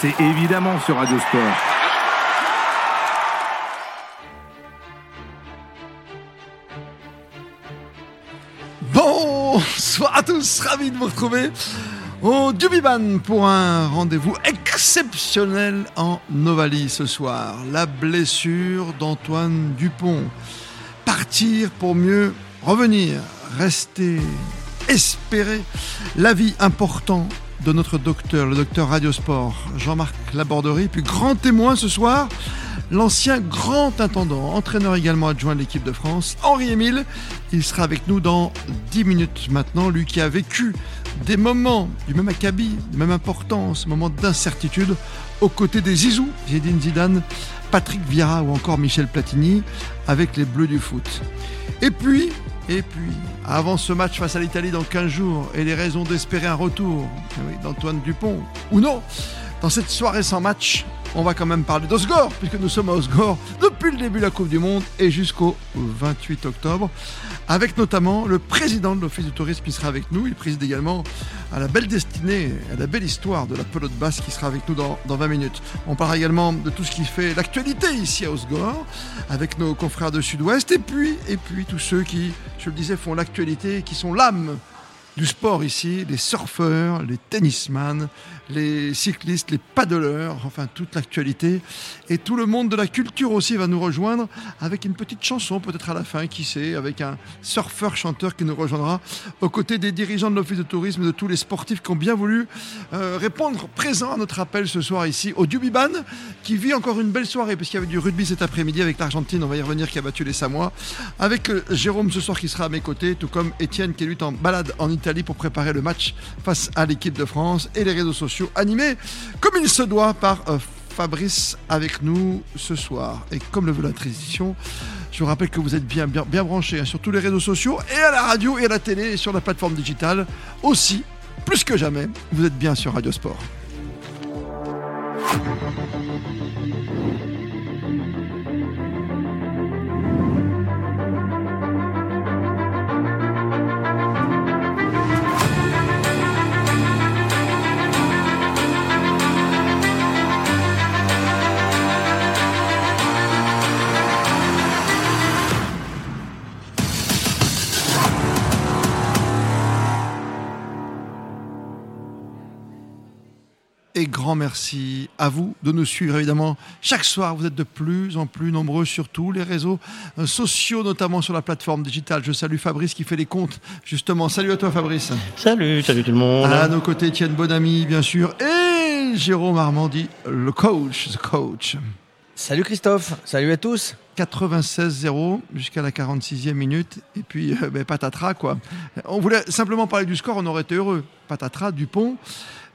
C'est évidemment sur Radio Sport. Bonsoir à tous, ravi de vous retrouver au Dubiban pour un rendez-vous exceptionnel en Ovalie ce soir. La blessure d'Antoine Dupont. Partir pour mieux revenir, rester, espérer. L'avis important de notre docteur, le docteur Radiosport, Jean-Marc Laborderie, puis grand témoin ce soir, l'ancien grand intendant, entraîneur également adjoint de l'équipe de France, Henri-Émile. Il sera avec nous dans 10 minutes maintenant, lui qui a vécu des moments du même acabit, de même importance, moments d'incertitude, aux côtés des Zizou, Zidane Zidane, Patrick Vieira ou encore Michel Platini, avec les Bleus du foot. Et puis, et puis, avant ce match face à l'Italie dans 15 jours et les raisons d'espérer un retour d'Antoine Dupont, ou non, dans cette soirée sans match, on va quand même parler d'Osgore, puisque nous sommes à Osgore depuis le début de la Coupe du Monde et jusqu'au 28 octobre, avec notamment le président de l'Office du tourisme qui sera avec nous. Il préside également à la belle destinée, à la belle histoire de la pelote basse qui sera avec nous dans, dans 20 minutes. On parlera également de tout ce qui fait l'actualité ici à Osgore, avec nos confrères de Sud-Ouest, et puis, et puis tous ceux qui, je le disais, font l'actualité, qui sont l'âme du sport ici, les surfeurs, les tennisman, les cyclistes, les paddleurs, enfin toute l'actualité. Et tout le monde de la culture aussi va nous rejoindre avec une petite chanson peut-être à la fin, qui sait, avec un surfeur-chanteur qui nous rejoindra aux côtés des dirigeants de l'Office de tourisme, de tous les sportifs qui ont bien voulu euh, répondre présent à notre appel ce soir ici au Dubiban, qui vit encore une belle soirée, puisqu'il y avait du rugby cet après-midi avec l'Argentine, on va y revenir, qui a battu les Samoa, avec euh, Jérôme ce soir qui sera à mes côtés, tout comme Étienne qui est lui en balade en Italie pour préparer le match face à l'équipe de France et les réseaux sociaux animés comme il se doit par euh, Fabrice avec nous ce soir. Et comme le veut la transition, je vous rappelle que vous êtes bien, bien, bien branchés hein, sur tous les réseaux sociaux et à la radio et à la télé et sur la plateforme digitale aussi, plus que jamais, vous êtes bien sur Radio Sport. Grand merci à vous de nous suivre évidemment chaque soir. Vous êtes de plus en plus nombreux sur tous les réseaux euh, sociaux, notamment sur la plateforme digitale. Je salue Fabrice qui fait les comptes justement. Salut à toi Fabrice. Salut, salut tout le monde. À nos côtés, Étienne Bonamy bien sûr et Jérôme Armandi, le coach, the coach. Salut Christophe, salut à tous. 96-0 jusqu'à la 46e minute. Et puis, euh, ben, patatras, quoi. On voulait simplement parler du score, on aurait été heureux. Patatras, Dupont,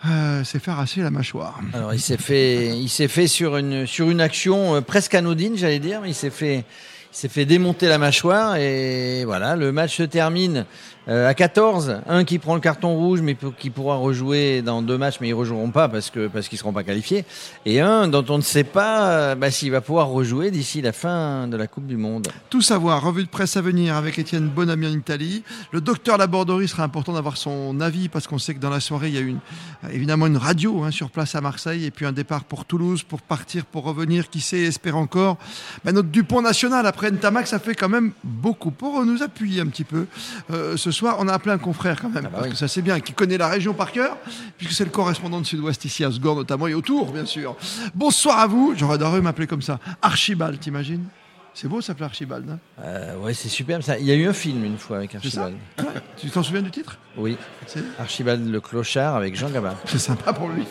euh, s'est fait la mâchoire. Alors, il s'est fait, il s'est fait sur une, sur une action euh, presque anodine, j'allais dire. Il s'est fait, il s'est fait démonter la mâchoire et voilà, le match se termine euh, à 14. Un qui prend le carton rouge, mais qui pourra rejouer dans deux matchs, mais ils rejoueront pas parce que parce qu'ils seront pas qualifiés. Et un dont on ne sait pas euh, bah, s'il va pouvoir rejouer d'ici la fin de la Coupe du Monde. Tout savoir, revue de presse à venir avec Étienne Bonamy en Italie. Le docteur Laborderie sera important d'avoir son avis parce qu'on sait que dans la soirée, il y a une, évidemment une radio hein, sur place à Marseille et puis un départ pour Toulouse pour partir, pour revenir, qui sait, espère encore. Ben, notre Dupont national après Ntamak, ça fait quand même beaucoup pour nous appuyer un petit peu. Euh, ce soir, on a appelé un confrère quand même, Ah bah parce oui. que ça c'est bien, qui connaît la région par cœur, puisque c'est le correspondant de Sud-Ouest ici à Sgor notamment et autour, bien sûr. Bonsoir à vous, j'aurais adoré m'appeler comme ça. Archibald, t'imagines? C'est beau, ça s'appelle Archibald. hein? Euh, ouais, c'est superbe ça. Il y a eu un film une fois avec ça Archibald. Tu t'en souviens du titre? Oui, Archibald le clochard avec Jean Gabin. c'est sympa pour lui.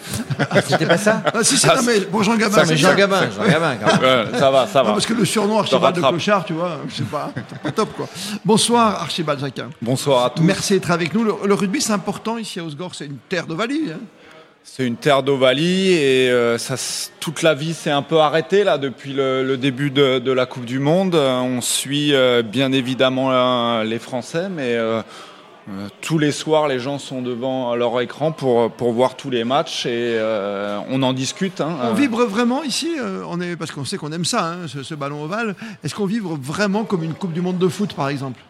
C'était pas ça? Ah, si, si, non, mais pour Jean Gabin, Ça, c'est mais Jean. Gabin, Jean Gabin quand même. Ouais, ça va, ça Non, va. parce que le surnom Archibald de rattrape. Clochard, tu vois, c'est pas, c'est pas top quoi. Bonsoir Archibald Jacquin. Bonsoir à tous. Merci d'être avec nous. Le, le rugby, c'est important ici à Osgore, c'est une terre d'Ovalie. Hein. C'est une terre d'Ovalie et euh, ça, toute la vie s'est un peu arrêtée là depuis le, le début de, de la Coupe du Monde. Euh, On suit euh, bien évidemment les Français, mais euh, tous les soirs les gens sont devant leur écran pour, pour voir tous les matchs et on en discute. hein. On vibre vraiment ici, on est, parce qu'on sait qu'on aime ça, hein, ce, ce ballon ovale. Est-ce qu'on vibre vraiment comme une Coupe du Monde de foot, par exemple?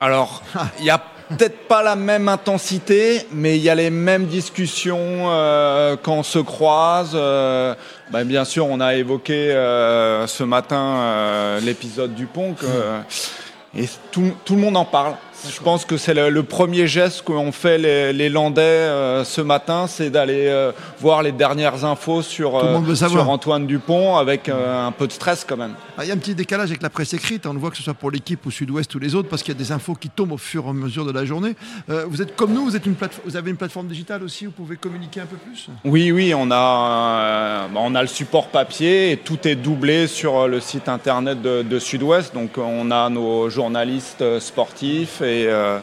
Alors, il y a peut-être pas la même intensité, mais il y a les mêmes discussions euh, quand on se croise. Euh, ben, bien sûr, on a évoqué euh, ce matin l'épisode du pont, et tout, le monde en parle. Je pense que c'est le, premier geste qu'ont fait les, Landais euh, ce matin, c'est d'aller euh, voir les dernières infos sur, euh, sur Antoine Dupont avec un peu de stress quand même. Ah, il y a un petit décalage avec la presse écrite, on le voit que ce soit pour l'équipe ou Sud-Ouest ou les autres, parce qu'il y a des infos qui tombent au fur et à mesure de la journée. vous êtes comme nous, vous, êtes une vous avez une plateforme digitale aussi, vous pouvez communiquer un peu plus? Oui, oui, on a, on a le support papier et tout est doublé sur le site internet de, de Sud-Ouest. Donc on a nos journalistes sportifs euh,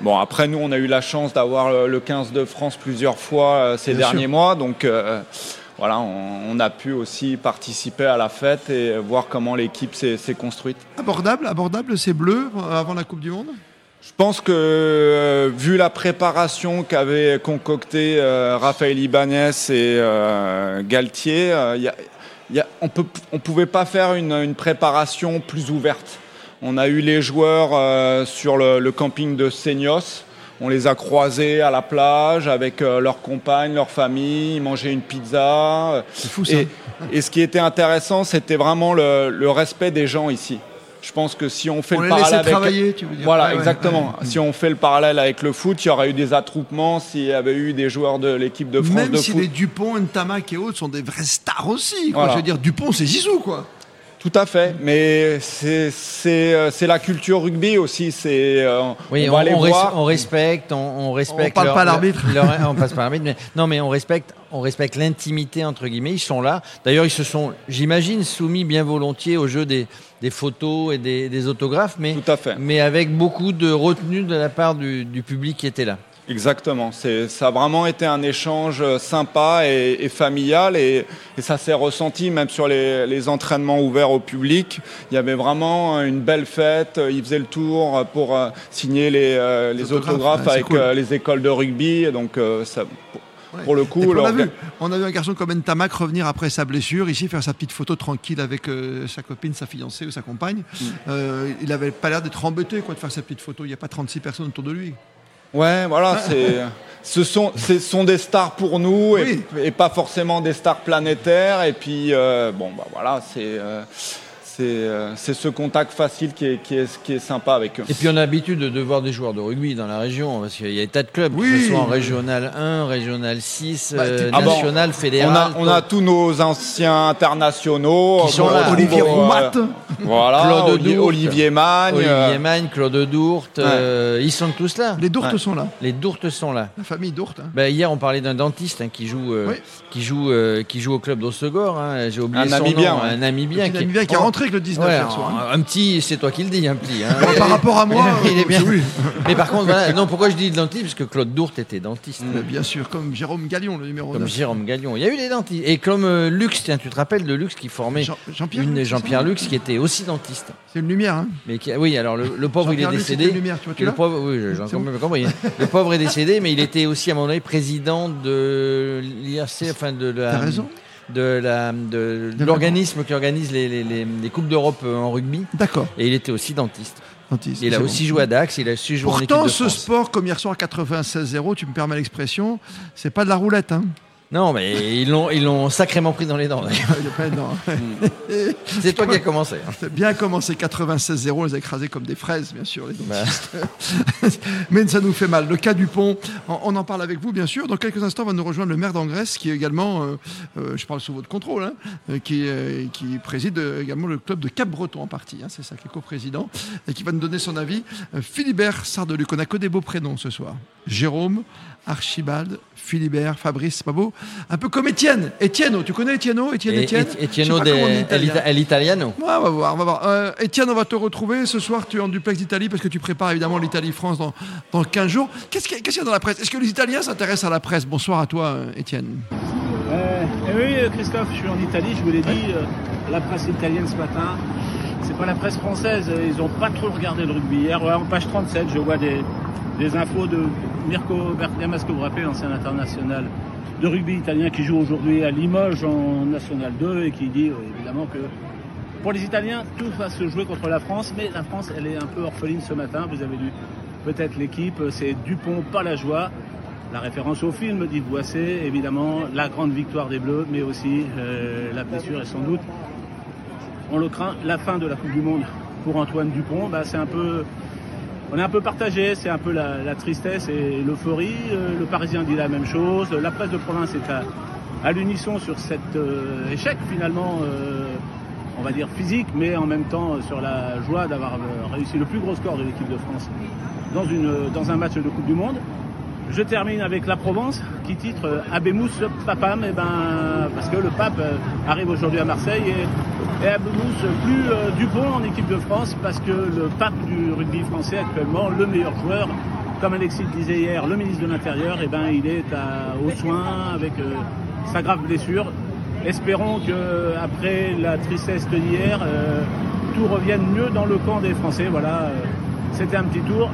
bon, après, nous, on a eu la chance d'avoir le 15 de France plusieurs fois euh, ces derniers mois. Donc, euh, voilà, on, a pu aussi participer à la fête et voir comment l'équipe s'est construite. Abordable, abordable ces bleus avant la Coupe du Monde? Je pense que vu la préparation qu'avaient concocté Raphaël Ibanez et Galtier, on ne pouvait pas faire une préparation plus ouverte. On a eu les joueurs euh, sur le, camping de Seignos. On les a croisés à la plage avec euh, leurs compagnes, leurs familles, ils mangeaient une pizza. C'est fou ça. Et, ce qui était intéressant, c'était vraiment le, respect des gens ici. Je pense que si on fait le parallèle avec travailler, tu veux dire. voilà exactement. Si on fait le parallèle avec le foot, il y aurait eu des attroupements s'il y avait eu des joueurs de l'équipe de France Même si les Dupont, Ntamak et autres sont des vrais stars aussi. Je veux dire, Dupont, c'est Zizou quoi. Tout à fait, mais c'est euh, la culture rugby aussi. C'est euh, oui, on, on, voir. on, respecte, on, on respecte. On parle pas l'arbitre. On passe pas l'arbitre, mais non, mais on respecte, on respecte l'intimité entre guillemets. Ils sont là. D'ailleurs, ils se sont, j'imagine, soumis bien volontiers au jeu des, des photos et des, des, autographes, mais Tout à fait. mais avec beaucoup de retenue de la part du, du public qui était là. Exactement. Ça a vraiment été un échange euh, sympa et, familial et, ça s'est ressenti même sur les, entraînements ouverts au public. Il y avait vraiment une belle fête. Ils faisaient le tour pour euh, signer les, euh, autographes, avec les écoles de rugby. Donc ça, pour le coup, on, a vu, on, a vu, un garçon comme Ntamak revenir après sa blessure, ici faire sa petite photo tranquille avec sa copine, sa fiancée ou sa compagne. Mm. il n'avait pas l'air d'être embêté quoi, de faire sa petite photo. Il n'y a pas 36 personnes autour de lui. Ouais, voilà, c'est, ce sont, ce sont des stars pour nous et, pas forcément des stars planétaires. Et puis, euh, bon, bah voilà, c'est. Euh, euh, c'est ce contact facile qui est, qui, est, qui est, sympa avec eux. Et puis on a l'habitude de, voir des joueurs de rugby dans la région, parce qu'il y a des tas de clubs, que ce soit en régional 1, régional 6, bah, euh, ah national, fédéral. On a, on a, tous nos anciens internationaux. Qui sont là. Olivier euh, Roumat. Voilà, Claude Olivier, Olivier Magne. Olivier Magne, Claude Dourte, ils sont tous là. Les Dourtes sont là. Les Dourtes sont là. La famille Dourte. Hein. Bah, hier on parlait d'un dentiste hein, qui, joue, qui, joue, qui joue au club d'Ossegor, hein. j'ai oublié un son Namibien, nom, un Namibien. qui, qui est rentré avec le 19 ouais, Un petit, c'est toi qui le dis, un petit. Hein. par rapport à moi, il est bien. Mais par contre, voilà, non, pourquoi je dis dentiste? Parce que Claude Dourte était dentiste. bien sûr, comme Jérôme Gallion, le numéro Comme Jérôme Gallion. Il y a eu des dentistes. Et comme euh, Lux, tiens, tu te rappelles de Lux qui formait Jean-Pierre Lux, Jean Lux qui était aussi dentiste. C'est une lumière, hein mais qui, Oui, alors le, pauvre, il est décédé. Une lumière, tu vois, le pauvre, oui, j'en compris. le pauvre est décédé, mais il était aussi à un moment donné président de l'IRC, enfin de la. T'as raison de l'organisme qui organise les, Coupes d'Europe euh, en rugby. D'accord. Et il était aussi dentiste. dentiste il a aussi joué à Dax, il a su jouer Pourtant, en équipe ce sport, comme hier soir 96-0, tu me permets l'expression, c'est pas de la roulette. Hein. Non, mais ils l'ont, ils l'ont sacrément pris dans les dents. C'est toi qui as commencé. Hein. C'est bien commencé, 96-0, on les a écrasés comme des fraises, bien sûr. Les bah. mais ça nous fait mal. Le cas du pont, on, en parle avec vous, bien sûr. Dans quelques instants, va nous rejoindre le maire d'Angresse, qui est également, euh, euh, je parle sous votre contrôle, hein, euh, qui, qui préside également le club de Cap-Breton en partie. Hein, c'est ça, qui est co-président, et qui va nous donner son avis. Philibert Sardeluc, on n'a que des beaux prénoms ce soir. Jérôme, Archibald, Philibert, Fabrice, c'est pas beau Un peu comme Étienne. Étienne, tu connais Étienne Étienne, Étienne Étienne de l'Italiano. Ouais, on va voir, on va voir. Euh, Étienne, on va te retrouver. Ce soir, tu es en duplex d'Italie parce que tu prépares évidemment l'Italie-France dans, dans 15 jours. Qu'est-ce qu'il y, a dans la presse? Est-ce que les Italiens s'intéressent à la presse? Bonsoir à toi, euh, Étienne. Euh, eh oui, Christophe, je suis en Italie, je vous l'ai dit. la presse italienne ce matin, c'est pas la presse française. Ils n'ont pas trop regardé le rugby. Hier, en page 37, je vois des, infos de Mirko Bergamasco, rappelez, l'ancien international de rugby italien qui joue aujourd'hui à Limoges en National 2 et qui dit euh, évidemment que pour les Italiens, tout va se jouer contre la France, mais la France, elle est un peu orpheline ce matin. Vous avez lu peut-être l'équipe, c'est Dupont, pas la joie. La référence au film d'Yves Boisset, évidemment, la grande victoire des Bleus, mais aussi euh, la blessure et sans doute, on le craint, la fin de la Coupe du Monde pour Antoine Dupont. Bah, on est un peu partagé, c'est un peu la, tristesse et l'euphorie. Euh, le Parisien dit la même chose, la presse de province est à, l'unisson sur cet euh, échec finalement on va dire physique, mais en même temps sur la joie d'avoir réussi le plus gros score de l'équipe de France dans un match de Coupe du Monde. Je termine avec la Provence qui titre euh, Abemous Papam, et eh ben, parce que le pape euh, arrive aujourd'hui à Marseille et, et plus euh, Dupont en équipe de France parce que le pape du rugby français actuellement, le meilleur joueur, comme Alexis le disait hier, le ministre de l'Intérieur, et eh ben, il est à, aux soins avec sa grave blessure. Espérons que après la tristesse de hier, tout revienne mieux dans le camp des Français. Voilà, c'était un petit tour.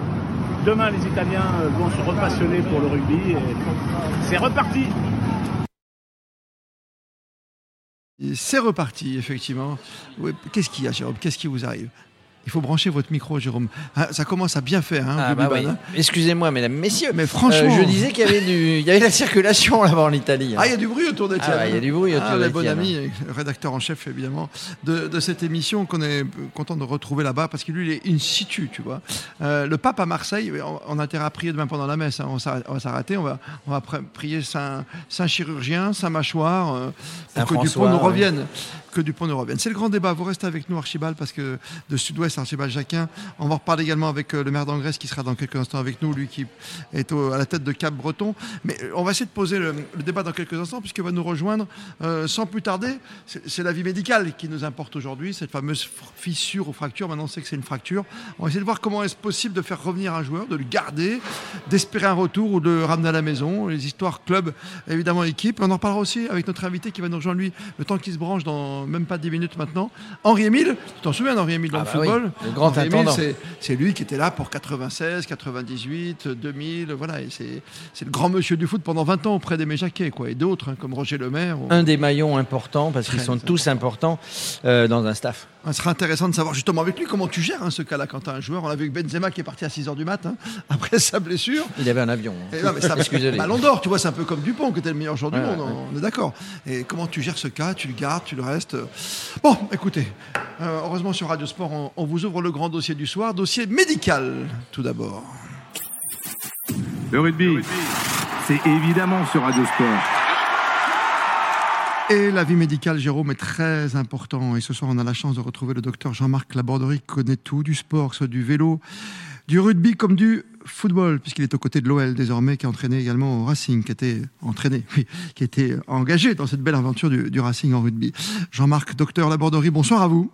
Demain, les Italiens euh, vont se repassionner pour le rugby. C'est reparti. C'est reparti, effectivement. Qu'est-ce qu'il y a, Jérôme? Qu'est-ce qui vous arrive? Il faut brancher votre micro, Jérôme. Ah, ça commence à bien faire. Hein, ah, bah hein. Excusez-moi, mesdames, messieurs. Mais franchement. Euh, je disais qu'il y avait du, il y avait de la circulation là-bas en Italie. Hein. Ah, il y a du bruit autour d'Étienne. Ah, il y a du bruit autour ah, d'Étienne. bon ami, rédacteur en chef, évidemment, de, cette émission qu'on est content de retrouver là-bas parce que lui, il est in situ, tu vois. Euh, le pape à Marseille, on, a intérêt à prier demain pendant la messe. Hein. on va s'arrêter. On va, on va prier Saint, Saint Chirurgien, Saint Mâchoire, euh, pour que Dupont nous revienne. Que Dupont nous revienne. C'est le grand débat. Vous restez avec nous, Archibald, parce que de Sud-Ouest, Archibald Jacquin, on va reparler également avec euh, le maire d'Angresse qui sera dans quelques instants avec nous, lui qui est à la tête de Cap Breton. Mais euh, on va essayer de poser le, débat dans quelques instants puisqu'il va nous rejoindre euh, sans plus tarder. C'est la vie médicale qui nous importe aujourd'hui, cette fameuse fissure ou fracture. Maintenant, on sait que c'est une fracture. On va essayer de voir comment est-ce possible de faire revenir un joueur, de le garder, d'espérer un retour ou de le ramener à la maison. Les histoires club, évidemment équipe. On en reparlera aussi avec notre invité qui va nous rejoindre lui le temps qu'il se branche dans même pas 10 minutes maintenant. Henri Emile, tu t'en souviens d'Henri Emile dans ah le bah Le grand c'est lui qui était là pour 96, 98, 2000. Voilà, et c'est le grand monsieur du foot pendant 20 ans auprès des Jacquet, quoi, et d'autres, hein, comme Roger Lemaire. Un des maillons importants, parce qu'ils sont tous importants euh, dans un staff. Ce sera intéressant de savoir justement avec lui comment tu gères hein, ce cas-là quand tu as un joueur. On a vu que Benzema qui est parti à 6h du matin après sa blessure. Il avait un avion. Excusez-moi. Ballon d'or, tu vois, c'est un peu comme Dupont qui était le meilleur joueur du monde, on est d'accord. Et comment tu gères ce cas? Tu le gardes, tu le restes? Bon, écoutez, euh, heureusement sur Radio Sport, on, on vous ouvre le grand dossier du soir, dossier médical tout d'abord. Le rugby, c'est évidemment sur Radio Sport. Et la vie médicale, Jérôme, est très important. Et ce soir, on a la chance de retrouver le docteur Jean-Marc Laborderie, qui connaît tout du sport, soit du vélo, du rugby comme du football, puisqu'il est aux côtés de l'OL désormais, qui a entraîné également au Racing, qui était entraîné, oui, qui était engagé dans cette belle aventure du Racing en rugby. Jean-Marc, docteur Laborderie, bonsoir à vous.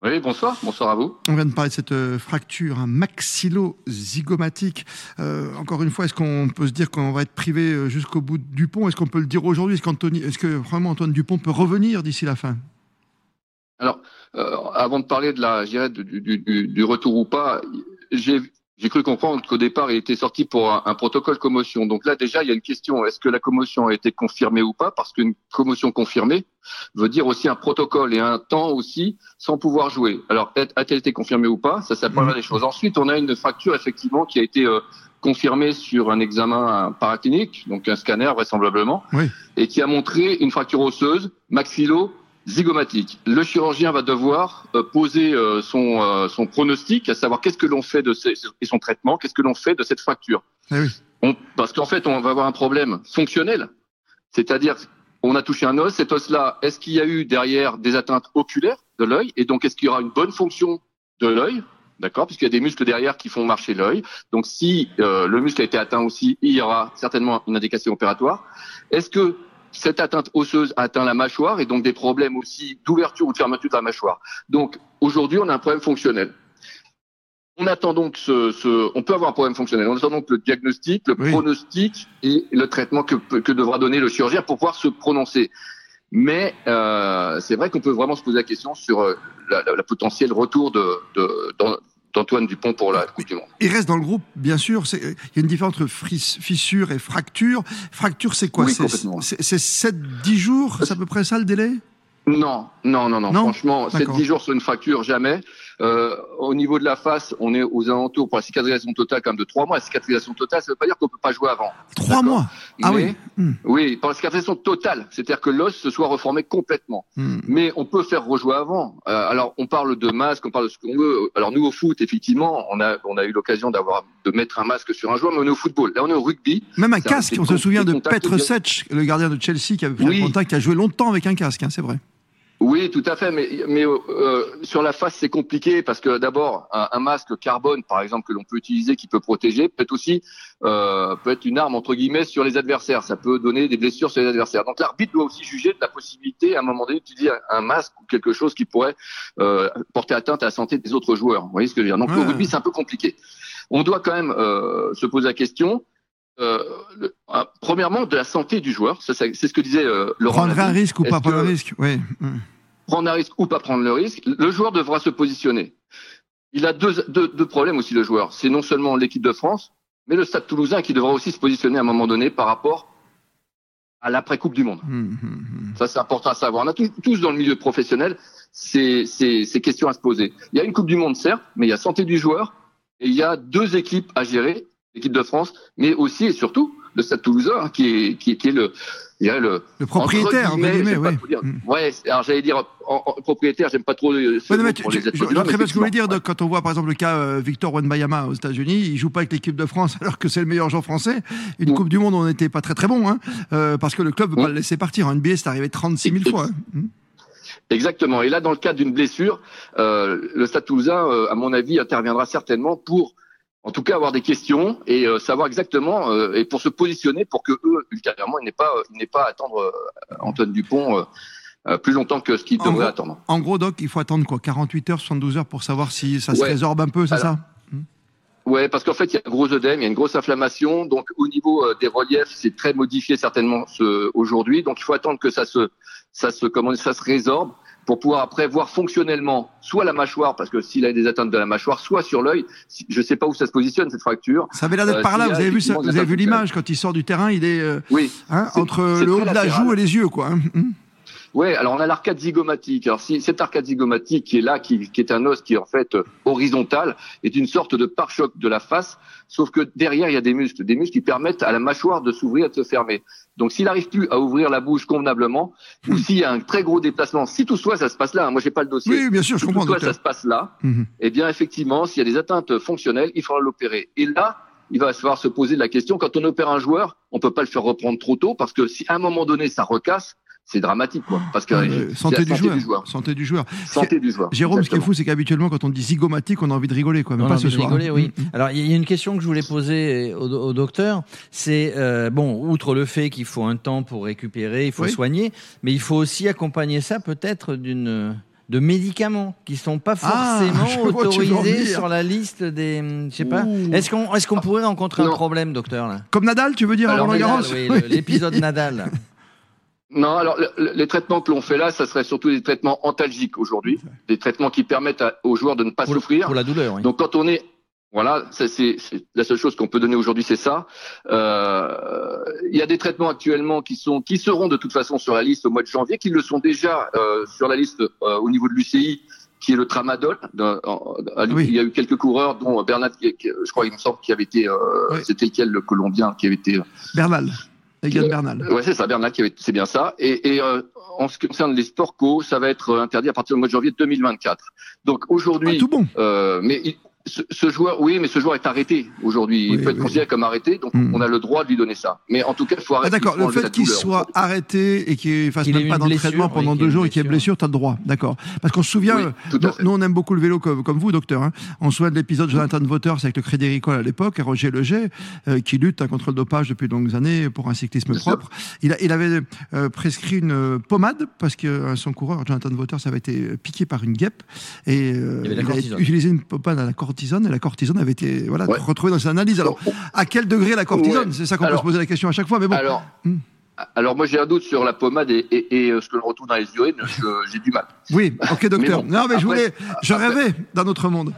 Oui, bonsoir, bonsoir à vous. On vient de parler de cette euh, fracture un maxillo-zygomatique. Euh, encore une fois, est-ce qu'on peut se dire qu'on va être privé euh, jusqu'au bout du pont? Est-ce qu'on peut le dire aujourd'hui? Est-ce est que vraiment Antoine Dupont peut revenir d'ici la fin? Alors, avant de parler de la, du, du, du, retour ou pas, j'ai j'ai cru comprendre qu'au départ, il était sorti pour un, protocole commotion. Donc là, déjà, il y a une question. Est-ce que la commotion a été confirmée ou pas? Parce qu'une commotion confirmée veut dire aussi un protocole et un temps aussi sans pouvoir jouer. Alors, a-t-elle été confirmée ou pas? Ça, ça parlera des choses. Ensuite, on a une fracture, effectivement, qui a été euh, confirmée sur un examen paraclinique, donc un scanner vraisemblablement, et qui a montré une fracture osseuse maxillo zygomatique. Le chirurgien va devoir euh, poser euh, son, euh, son pronostic, à savoir qu'est-ce que l'on fait de et son traitement, qu'est-ce que l'on fait de cette fracture. Eh on, parce qu'en fait, on va avoir un problème fonctionnel, c'est-à-dire on a touché un os, cet os-là, est-ce qu'il y a eu derrière des atteintes oculaires de l'œil, et donc est-ce qu'il y aura une bonne fonction de l'œil, d'accord, puisqu'il y a des muscles derrière qui font marcher l'œil. Donc si le muscle a été atteint aussi, il y aura certainement une indication opératoire. Est-ce que cette atteinte osseuse atteint la mâchoire et donc des problèmes aussi d'ouverture ou de fermeture de la mâchoire. Donc aujourd'hui, on a un problème fonctionnel. On attend donc ce, ce, on peut avoir un problème fonctionnel. On attend donc le diagnostic, le pronostic et le traitement que, que devra donner le chirurgien pour pouvoir se prononcer. Mais euh, c'est vrai qu'on peut vraiment se poser la question sur euh, la, la, potentiel retour de, de, d'Antoine Dupont pour la Coupe du Monde. Il reste dans le groupe, bien sûr. Il y a une différence entre fissure et fracture. Fracture, c'est quoi? C'est 7-10 jours C'est à peu près ça le délai? Non, non, non, non, Franchement, 7-10 jours sur une fracture, jamais. Euh, au niveau de la face, on est aux alentours pour la cicatrisation totale quand même de trois mois. La cicatrisation totale, ça veut pas dire qu'on peut pas jouer avant. Trois mois Ah Mais- oui Hmm. Oui, pour la cicatrisation totale, c'est-à-dire que l'os se soit reformé complètement. Hmm. Mais on peut faire rejouer avant. Euh, alors, on parle de masque, on parle de ce qu'on veut. Alors, nous, au foot, effectivement, on a, on a eu l'occasion d'avoir, de mettre un masque sur un joueur, mais on est au football. Là, on est au rugby. Même un casque, on se souvient de Petr. Sech, le gardien de Chelsea qui avait pris Oui. un contact, qui a joué longtemps avec un casque, hein, c'est vrai. Oui, tout à fait. Mais, mais euh, sur la face, c'est compliqué parce que d'abord, un, un masque carbone, par exemple, que l'on peut utiliser, qui peut protéger, peut être aussi euh, peut être une arme entre guillemets sur les adversaires. Ça peut donner des blessures sur les adversaires. Donc l'arbitre doit aussi juger de la possibilité, à un moment donné, d'utiliser un, un masque ou quelque chose qui pourrait euh, porter atteinte à la santé des autres joueurs. Vous voyez ce que je veux dire? Donc Ouais. au rugby, c'est un peu compliqué. On doit quand même euh, se poser la question. Euh, le- euh, premièrement, de la santé du joueur. C'est ce que disait euh, Laurent. Prendre un risque ou pas prendre un que- risque Oui. Prendre un risque ou pas prendre le risque, le joueur devra se positionner. Il a deux, deux, deux problèmes aussi, le joueur. C'est non seulement l'équipe de France, mais le Stade toulousain qui devra aussi se positionner à un moment donné par rapport à l'après-Coupe du Monde. Hmm, hmm, hmm. Ça, c'est important à savoir. On a tous, tous dans le milieu professionnel ces, ces, ces questions à se poser. Il y a une Coupe du Monde, certes, mais il y a santé du joueur et il y a deux équipes à gérer, l'équipe de France, mais aussi et surtout le Stade toulousain hein, qui est, est le, je dirais le, Le propriétaire, guillemets, pas oui. dire. Ouais, alors j'allais dire en- en- propriétaire, j'aime pas trop Ouais, non, mais tu- les je, je vois très bien ce que vous voulez dire. quand on voit par exemple le cas euh, Victor Wenbayama aux États-Unis, il joue pas avec l'équipe de France alors que c'est le meilleur joueur français. Une Mm. Coupe du Monde, on n'était pas très très bon, hein, euh, parce que le club veut pas Mm. le laisser partir. En NBA, c'est arrivé 36 000 fois. hein. Mm. Exactement. Et là, dans le cadre d'une blessure, euh, le Stade Toulousain, à mon avis, interviendra certainement pour, en tout cas, avoir des questions et euh, savoir exactement euh, et pour se positionner pour que eux, ultérieurement, ils n'aient pas, ils n'aient pas à attendre euh, Antoine Dupont plus longtemps que ce qu'ils En devraient gros- attendre. En gros, Doc, il faut attendre quoi? 48 heures, 72 heures pour savoir si ça se Ouais. résorbe un peu, c'est ça? Ouais, parce qu'en fait, il y a un gros œdème, il y a une grosse inflammation. Donc, au niveau euh, des reliefs, c'est très modifié certainement ce, aujourd'hui. Donc, il faut attendre que ça se, ça se, comment ça se résorbe pour pouvoir après voir fonctionnellement soit la mâchoire, parce que s'il a des atteintes de la mâchoire, soit sur l'œil. Je sais pas où ça se positionne cette fracture. Ça avait l'air d'être Euh, par là. Vous avez vu, ça, vous avez vu l'image quand il sort du terrain, il est euh, Oui. hein, entre le haut de la joue et les yeux, quoi. hein. Ouais, alors on a l'arcade zygomatique. Alors si cette arcade zygomatique qui est là, qui, qui est un os qui est en fait euh, horizontal, est une sorte de pare-choc de la face, sauf que derrière il y a des muscles, des muscles qui permettent à la mâchoire de s'ouvrir et de se fermer. Donc s'il n'arrive plus à ouvrir la bouche convenablement, ou s'il y a un très gros déplacement, si tout soit ça se passe là, hein, moi j'ai pas le dossier. Oui, bien sûr, je si comprends. toutefois docteur. ça se passe là, Mhm. eh bien effectivement, s'il y a des atteintes fonctionnelles, il faudra l'opérer. Et là, il va falloir se poser la question, quand on opère un joueur, on peut pas le faire reprendre trop tôt, parce que si à un moment donné ça recasse, c'est dramatique, quoi. Parce que Euh, santé, du, santé joueur. Santé du joueur. Santé du joueur. Jérôme, ce qui est fou, c'est qu'habituellement, quand on dit zygomatique, on a envie de rigoler, quoi. Mais On a pas envie ce de soir. rigoler, oui. Mm. Alors, il y a une question que je voulais poser au, au docteur. C'est, euh, bon, outre le fait qu'il faut un temps pour récupérer, il faut Oui. soigner, mais il faut aussi accompagner ça peut-être d'une de médicaments qui sont pas Ah, forcément autorisés sur la liste des, je sais pas. Est-ce qu'on est-ce qu'on pourrait rencontrer un problème, docteur là? Comme Nadal, tu veux dire, Alors, Roland Garros Nadal, oui, le- l'épisode Nadal. Non, alors le- le- les traitements que l'on fait là, ça serait surtout des traitements antalgiques aujourd'hui, des traitements qui permettent à- aux joueurs de ne pas Pour, souffrir. pour la douleur, oui. Donc quand on est, voilà, ça, c'est la seule chose qu'on peut donner aujourd'hui, c'est ça. Euh, Il y a des traitements actuellement qui sont, qui seront de toute façon sur la liste au mois de janvier, qui le sont déjà euh, sur la liste euh, au niveau de l'UCI, qui est le tramadol. Oui. Il y a eu quelques coureurs, dont Bernard, je crois, il me semble, qui avait été, euh, Oui. c'était lequel le Colombien qui avait été Bernal. Egan Bernal. Ouais, c'est ça, Bernal qui avait, c'est bien ça. Et, et euh, en ce qui concerne les sports co, ça va être interdit à partir du mois de janvier 2024. Donc Ah, aujourd'hui, tout bon. euh, mais ce, ce joueur, oui, mais ce joueur est arrêté aujourd'hui. Il Oui, peut être oui. considéré comme arrêté, donc Hmm. on a le droit de lui donner ça. Mais en tout cas, il faut Ah, arrêter. d'accord, le fait qu'il soit arrêté et qu'il fasse même eu pas d'entraînement pendant deux jours et qu'il y ait blessure. blessure, t'as le droit, d'accord. Parce qu'on se souvient, Oui, euh, nous, on aime beaucoup le vélo comme, comme vous, docteur. Hein. On se souvient de l'épisode Jonathan Voters avec le Crédit Agricole à l'époque, et Roger Leger, euh, qui lutte hein, contre le dopage depuis de longues années pour un cyclisme Bien propre. Il, a- il avait euh, prescrit une pommade parce que euh, son coureur, Jonathan Voters, avait été piqué par une guêpe et euh, Il il a utilisé une pommade à la cortisone et la cortisone avait été voilà, Ouais. retrouvée dans ses analyses. Alors, à quel degré la cortisone Ouais. C'est ça qu'on peut se poser la question à chaque fois. Mais bon, Alors, Hmm. alors moi j'ai un doute sur la pommade et, et, et, euh, ce que l'on retrouve dans les urines. J'ai du mal. oui, ok, docteur. bon, non, mais je voulais, je après- rêvais d'un autre monde.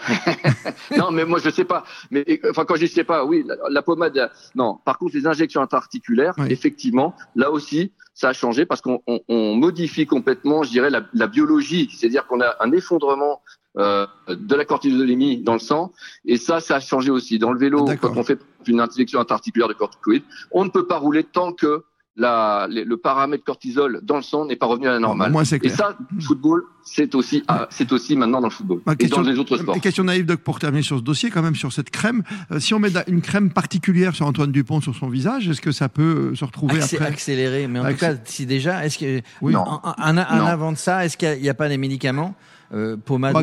non, mais moi je sais pas. Mais enfin quand je sais pas, oui, la, pommade. Non. Par contre, les injections intra-articulaires, effectivement, là aussi, ça a changé parce qu'on on, on modifie complètement, je dirais, la, la biologie. C'est-à-dire qu'on a un effondrement euh, de la cortisolémie dans le sang. Et ça, ça a changé aussi. Dans le vélo, quand on fait une injection intra-articulaire de corticoïdes, on ne peut pas rouler tant que la, le paramètre cortisol dans le sang n'est pas revenu à la normale. et ça, football, c'est aussi, ah, c'est aussi maintenant dans le football et dans les autres sports. Question naïve, Doc, pour terminer sur ce dossier, quand même, sur cette crème. Euh, si on met une crème particulière sur Antoine Dupont sur son visage, est-ce que ça peut euh, se retrouver après? Accéléré, mais en tout cas, si déjà, est-ce que, oui. en, avant de ça, est-ce qu'il n'y a, pas des médicaments? Euh, pommade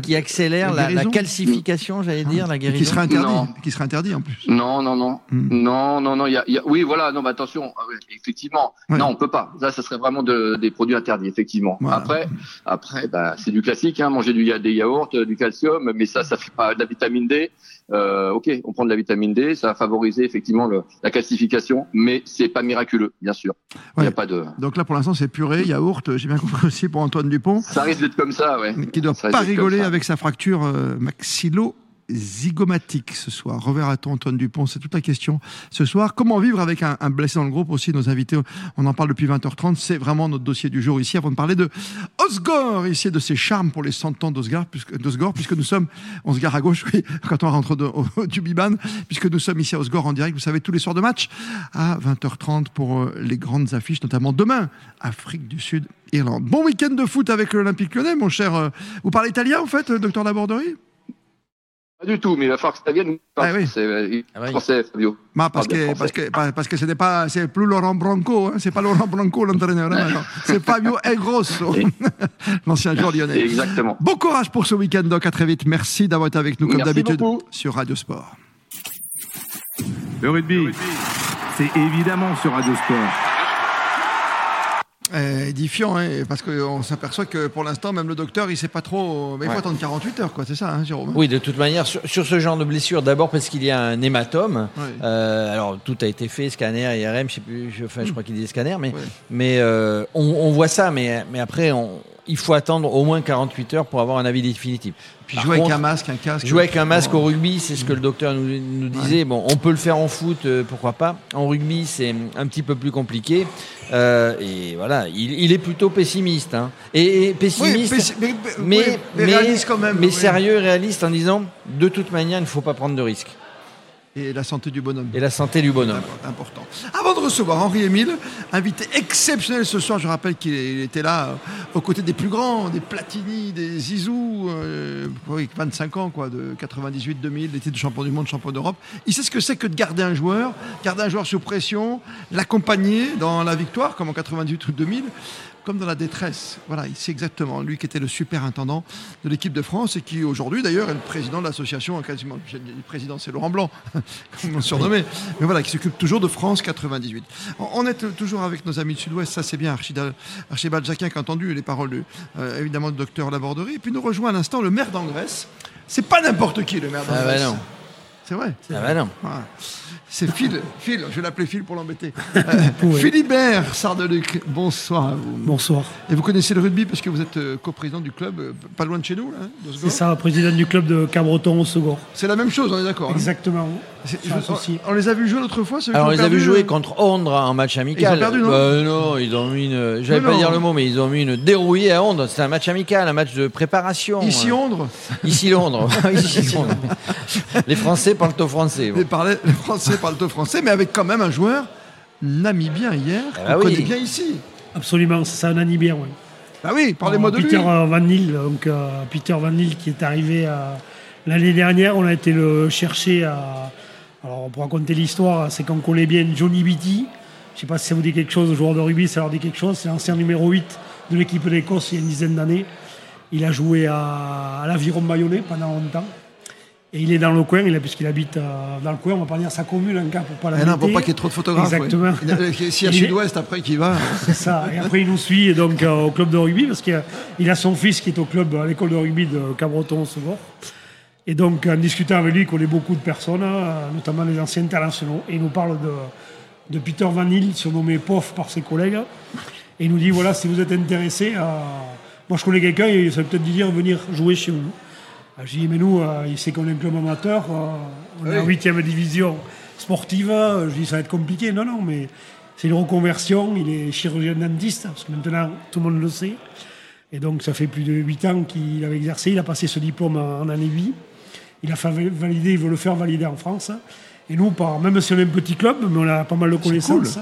qui accélère la, calcification, j'allais dire, la guérison. Qui serait interdit, qui serait interdit en plus. Non, non, non, hmm. non, non, non. Y a, y a, oui, voilà. Non, mais attention. Ah effectivement, non, on peut pas. Ça, ça serait vraiment de, des produits interdits, effectivement. Après, après, bah, c'est du classique. Hein, manger du, des yaourts, du calcium, mais ça, ça fait pas de la vitamine D. Euh, ok, on prend de la vitamine D, ça va favoriser effectivement le, la calcification, mais c'est pas miraculeux, bien sûr. Il y a pas de. Donc là, pour l'instant, c'est purée, yaourt. J'ai bien compris aussi pour Antoine Dupont. Ça risque d'être comme ça, ouais. Qui doit pas rigoler avec sa fracture euh, maxillo zygomatique ce soir. Reverra-t-on Antoine Dupont C'est toute la question ce soir. Comment vivre avec un, blessé dans le groupe aussi Nos invités, on en parle depuis 20h30. C'est vraiment notre dossier du jour ici. Avant de parler de Osgore, ici, de ses charmes pour les 100 ans d'Osgore, puisque, puisque nous sommes, on se gare à gauche, oui, quand on rentre au, du Biban, puisque nous sommes ici à Osgore en direct, vous savez, tous les soirs de match, à 20h30 pour euh, les grandes affiches, notamment demain, Afrique du Sud, Irlande. Bon week-end de foot avec l'Olympique lyonnais, mon cher. Euh, vous parlez italien, en fait, docteur Laborderie pas du tout, mais il va falloir que ça vienne ah, oui. c'est ah, français, Fabio. Ma, parce, que, parce, que, parce que ce n'est pas, c'est plus Laurent Branco, hein, c'est pas Laurent Branco l'entraîneur, hein, c'est Fabio El Grosso, l'ancien joueur lyonnais. Exactement. Bon courage pour ce week-end, Doc, à très vite. Merci d'avoir été avec nous comme d'habitude sur Radio Sport. Le rugby, c'est évidemment sur Radio Sport. Euh, édifiant, hein, parce qu'on s'aperçoit que pour l'instant, même le docteur, il sait pas trop. Mais il faut attendre 48 heures, quoi, c'est ça, hein, Jérôme Oui, de toute manière, sur, ce genre de blessure, d'abord parce qu'il y a un hématome. Euh, alors, tout a été fait, scanner, IRM, je sais plus, je, enfin, je crois qu'il dit scanner, mais, mais euh, on, on, voit ça, mais, mais après, on, il faut attendre au moins 48 heures pour avoir un avis définitif. Puis jouer avec un masque, un casque. Jouer avec un masque au rugby, c'est ce que le docteur nous, nous disait. Bon, on peut le faire en foot, euh, pourquoi pas. En rugby, c'est un petit peu plus compliqué. Euh, et voilà, il, est plutôt pessimiste. Hein. Et, pessimiste, mais, mais, mais, réaliste quand même. Mais sérieux, réaliste en disant, de toute manière, il ne faut pas prendre de risques et la santé du bonhomme. Et la santé du bonhomme. Important. Avant de recevoir Henri-Émile, invité exceptionnel ce soir, je rappelle qu'il était là euh, aux côtés des plus grands, des Platini, des Zizou, euh, 25 ans, quoi, de 98-2000, il était de champion du monde, champion d'Europe. Il sait ce que c'est que de garder un joueur, garder un joueur sous pression, l'accompagner dans la victoire, comme en 98 ou 2000 comme dans la détresse. Voilà, il sait exactement. Lui qui était le superintendant de l'équipe de France et qui aujourd'hui d'ailleurs est le président de l'association, quasiment, le président c'est Laurent Blanc, comme on surnommé, mais voilà, qui s'occupe toujours de France 98. On est toujours avec nos amis du Sud-Ouest, ça c'est bien, Archibald Jacquin qui a entendu les paroles du, euh, évidemment du docteur Laborderie, et puis nous rejoint à l'instant le maire d'Angresse. C'est pas n'importe qui le maire d'Angresse. Ah bah non. C'est vrai. Ah bah non. C'est Phil, Phil, je vais l'appeler Phil pour l'embêter. Euh, Philibert Sardeluc, bonsoir à vous. Bonsoir. Et vous connaissez le rugby parce que vous êtes euh, coprésident du club, euh, pas loin de chez nous, là hein, C'est ça, président du club de Cabreton au second. C'est la même chose, on est d'accord. Hein. On, les a vus jouer l'autre fois Alors, on les a vus jouer contre Ondre en match amical. Ils ont perdu, non bah, Non, ils ont mis une. J'allais pas dire le mot, mais ils ont mis une dérouillée à Ondre. C'était un match amical, un match de préparation. Ici Ondre Ici Londres. Ici Londres. les Français parlent au français. Les, les Français parlent au français, mais avec quand même un joueur namibien hier, ah qu'on connaît bien ici. Absolument, c'est un namibien, oui. Ah oui, parlez-moi de Peter lui. Euh, Van Nil, donc euh, Peter Van Nil qui est arrivé euh, l'année dernière, on a été le chercher à. Alors pour raconter l'histoire, c'est qu'on connaît bien Johnny Beatty. Je ne sais pas si ça vous dit quelque chose, joueur de rugby, ça leur dit quelque chose. C'est l'ancien numéro 8 de l'équipe d'Écosse il y a une dizaine d'années. Il a joué à, à l'Aviron Bayonnais pendant longtemps. Et il est dans le coin, puisqu'il habite euh, dans le coin, on va pas dire sa commune encore pour pas la eh Non, pour pas qu'il y ait trop de photographes. Exactement. S'il y a Sud-Ouest après qui va. C'est ça. Et après, il nous suit donc euh, au club de rugby, parce qu'il a, a, son fils qui est au club, à l'école de rugby de Cabreton, Sevor. Et donc, en discutant avec lui, il connaît beaucoup de personnes, euh, notamment les anciens internationaux. Et il nous parle de, de Peter Van Hill, surnommé POF par ses collègues. Et il nous dit voilà, si vous êtes intéressé, moi je connais quelqu'un, ça peut peut-être dire venir jouer chez vous. Ah, J'ai dit, mais nous, euh, il sait qu'on est un club amateur, euh, on est en 8 division sportive, je dis, ça va être compliqué. Non, non, mais c'est une reconversion, il est chirurgien dentiste, parce que maintenant, tout le monde le sait. Et donc, ça fait plus de 8 ans qu'il avait exercé, il a passé ce diplôme en, en année 8. Il a fait valider, il veut le faire valider en France. Et nous, par, même si on est un petit club, mais on a pas mal de connaissances.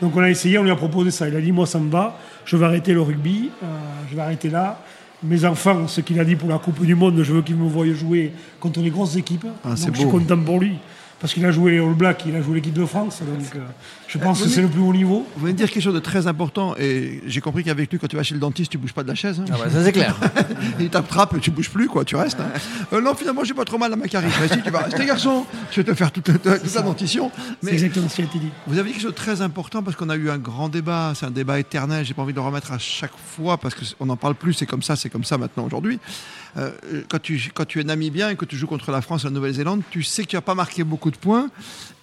Donc on a essayé, on lui a proposé ça. Il a dit, moi ça me va, je vais arrêter le rugby, euh, je vais arrêter là. Mes enfants, ce qu'il a dit pour la Coupe du Monde, je veux qu'ils me voient jouer contre les grosses équipes. Ah, c'est donc je suis content pour lui. Parce qu'il a joué All Blacks, il a joué l'équipe de France. Donc euh, je pense que c'est le plus haut niveau. Vous venez de dire quelque chose de très important et j'ai compris qu'avec lui, quand tu vas chez le dentiste, tu bouges pas de la chaise. hein. Ah bah, ça c'est clair. Il t'attrape, tu bouges plus, quoi, tu restes. hein. Euh, non, finalement, j'ai pas trop mal à ma carrière. Mais si, tu vas rester garçon, je vais te faire toute, toute, toute la dentition. C'est exactement ce qui a été dit. vous avez dit quelque chose de très important parce qu'on a eu un grand débat. C'est un débat éternel. J'ai pas envie de le remettre à chaque fois parce qu'on n'en parle plus. C'est comme ça, c'est comme ça maintenant aujourd'hui. Euh, quand, tu, quand tu es namibien et que tu joues contre la France et la Nouvelle-Zélande, tu sais que tu vas pas marqué beaucoup de points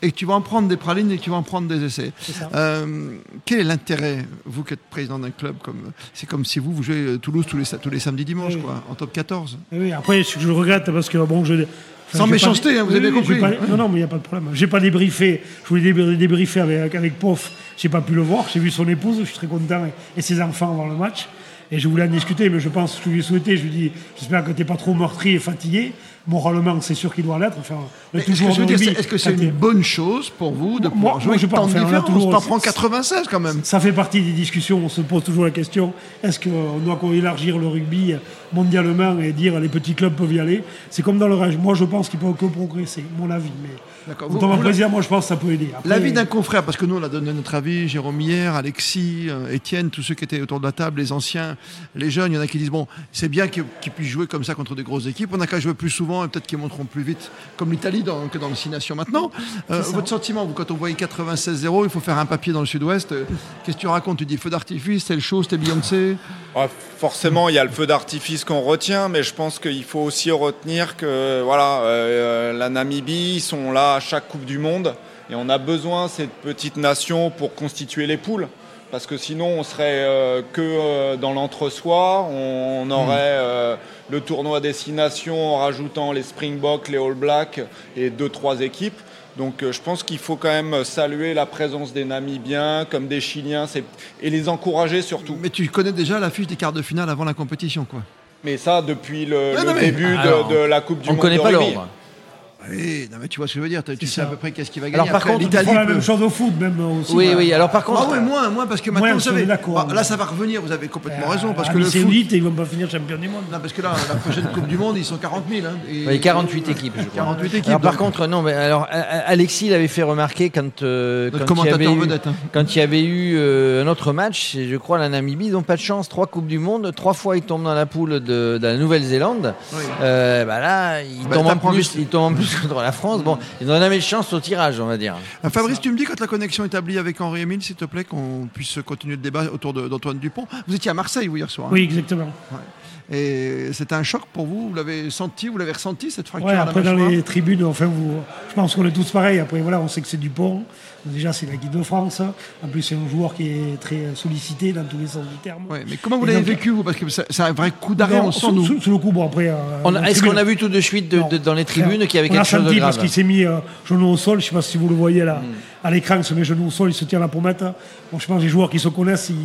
et que tu vas en prendre des pralines et que tu vas en prendre des essais. Euh, quel est l'intérêt, vous qui êtes président d'un club, comme c'est comme si vous, vous jouez euh, Toulouse tous les, sa- tous les samedis dimanches, Oui. quoi, en top 14 Et oui, après, ce que je regrette, parce que bon, je. Sans méchanceté, hein, vous avez Oui, compris. pas- Non, non, mais il n'y a pas de problème. J'ai pas débriefé. Je voulais débr- débriefer avec, avec Pof. J'ai pas pu le voir. J'ai vu son épouse. Je suis très content. Et, et ses enfants avant le match. Et je voulais en discuter, mais je pense que je lui ai souhaité. Je lui dis J'espère que tu n'es pas trop meurtri et fatigué. Moralement, c'est sûr qu'il doit l'être. Enfin, Est-ce que, je c'est- que une bonne chose pour vous de Moi- pouvoir moi, jouer je tant pense, enfin, toujours- T'en prends 96 quand même. Ça fait partie des discussions. On se pose toujours la question est-ce qu'on doit élargir le rugby mondialement et dire les petits clubs peuvent y aller? C'est comme dans le reste. Moi, je pense qu'il peut que progresser, mon avis. Mais en tant que président, moi, je pense que ça peut aider. L'avis d'un confrère, parce que nous on a donné notre avis, Jérôme hier, Alexis, euh, Étienne, tous ceux qui étaient autour de la table, les anciens, les jeunes, il y en a qui disent bon, c'est bien qu'ils qu'ils puissent jouer comme ça contre des grosses équipes, on n'a qu'à jouer plus souvent et peut-être qu'ils monteront plus vite, comme l'Italie dans, que dans le Six Nations maintenant. Euh, votre sentiment, vous, quand on voyait 96-0, il faut faire un papier dans le sud-ouest, euh, qu'est-ce que tu racontes? Tu dis feu d'artifice, c'est le show, c'était Beyoncé? Ouais, forcément, il y a le feu d'artifice qu'on retient, mais je pense qu'il faut aussi retenir que voilà, euh, la Namibie, ils sont là à chaque Coupe du Monde, et on a besoin de cette petite nation pour constituer les poules. Parce que sinon, on serait euh, que euh, dans l'entre-soi. On, on aurait euh, le tournoi des six nations en rajoutant les Springboks, les All Blacks et deux, trois équipes. Donc je pense qu'il faut quand même saluer la présence des Namibiens comme des Chiliens et les encourager surtout. Mais tu connais déjà l'affiche des quarts de finale avant la compétition, quoi. Mais ça, depuis le, Ouais, le non, mais- début de, Alors, de la Coupe du On ne Monde connaît de pas l'ordre. Oui, non, mais tu vois ce que je veux dire, tu sais ça. à peu près qu'est-ce qui va gagner. Alors, par Après, contre, Ils l'Italie font la peut- même chose au foot, même aussi. Oui, Bah, oui. Alors par contre, Ah ouais, moins, moins, parce que maintenant, Moins, vous savez, ah, là ça va revenir, vous avez complètement euh, raison, parce que le foot, Saoudite, ils vont pas finir champion du monde. Non, parce que là, la prochaine Coupe du Monde, ils sont 40 000. Hein, et- Oui, 48 équipes, je crois. 48 équipes. Alors, par contre, non, mais alors Alexis l'avait fait remarquer quand, euh, notre quand il y avait commentateur eu, vedette. hein. quand il y avait eu euh, un autre match, et je crois la Namibie, ils n'ont pas de chance, trois coupes du monde, trois fois ils tombent dans la poule de, de la Nouvelle-Zélande. Oui. Euh, bah là, ils Bah, tombent en plus, contre la France. Bon, ils n'ont jamais de chance au tirage, on va dire. Euh, Fabrice, tu me dis quand la connexion est établie avec Henri Émile, s'il te plaît, qu'on puisse continuer le débat autour de- d'Antoine Dupont. Vous étiez à Marseille, vous, hier soir. hein Oui, exactement. Et c'était un choc pour vous Vous l'avez senti Vous l'avez ressenti, cette fracture Ouais, à la après, dans les tribunes, enfin, vous, je pense qu'on est tous pareils. Après, voilà, on sait que c'est Dupont. Déjà, c'est l'équipe de France. En plus, c'est un joueur qui est très sollicité dans tous les sens du terme. Ouais, mais comment vous l'avez vécu, vous? Parce que c'est un vrai coup d'arrêt, on sent, sous, nous. sous- sous le coup, bon, après. euh, Est-ce qu'on a vu tout de suite de- Non. de- dans les tribunes qu'il y avait on quelque a chose de senti grave parce qu'il s'est mis euh, genou au sol. Je ne sais pas si vous le voyez là, à l'écran, il se met genou au sol, il se tient la pommette. Bon, je pense que les joueurs qui se connaissent, il,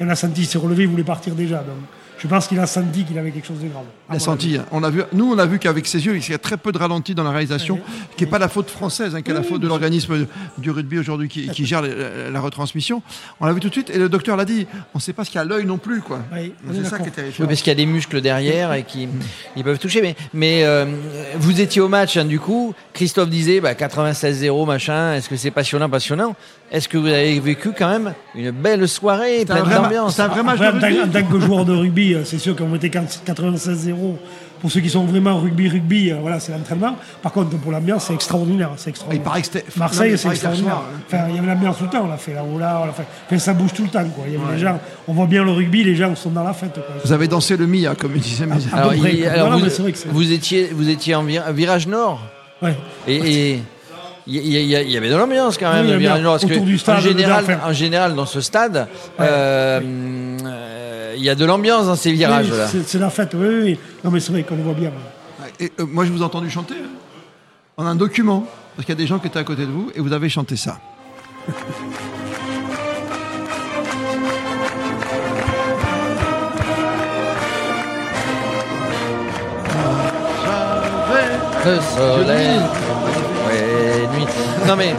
il en a senti, il s'est relevé, il voulait partir déjà. Donc, je pense qu'il a senti qu'il avait quelque chose de grave. Il a senti. On a vu, nous, on a vu qu'avec ses yeux, il y a très peu de ralenti dans la réalisation, qui n'est pas la faute française, hein, qui est la faute de l'organisme du rugby aujourd'hui qui, qui gère la, la retransmission. On l'a vu tout de suite, et le docteur l'a dit, on ne sait pas ce qu'il y a à l'œil non plus. quoi. C'est ça qui est terrifiant. Oui, parce qu'il y a des muscles derrière et qui ils peuvent toucher. Mais, mais euh, vous étiez au match, hein, du coup. Christophe disait bah, 96-0, machin. Est-ce que c'est passionnant, passionnant? Est-ce que vous avez vécu quand même une belle soirée, C'est un pleine d'ambiance c'est un vrai match de en, tant, rugby. en tant que joueur de rugby, euh, c'est sûr qu'on était 96-0. Pour ceux qui sont vraiment rugby-rugby, euh, voilà, c'est l'entraînement. Par contre, pour l'ambiance, c'est extraordinaire. C'est Il extraordinaire. paraît que c'était- Marseille, c'est extraordinaire. hein. Enfin, il y avait l'ambiance tout le temps. On l'a fait là-haut, là, on l'a fait. Enfin, ça bouge tout le temps. Quoi. Il y avait les gens, on voit bien le rugby, les gens sont dans la fête. Quoi. Vous avez dansé le Mia, comme disait mes à Alors, vous, étiez, vous étiez en vir- virage nord Ouais. et. et il y, avait de l'ambiance quand même, Oui, bien. nord. Parce que du stade, en, général, en général, dans ce stade, euh, euh, il y a de l'ambiance dans ces virages-là. c'est- C'est la fête, oui, oui. Non, mais c'est vrai qu'on le voit bien. Et euh, moi, je vous ai entendu chanter. hein. On a un document, parce qu'il y a des gens qui étaient à côté de vous, et vous avez chanté ça. Le soleil. Non mais,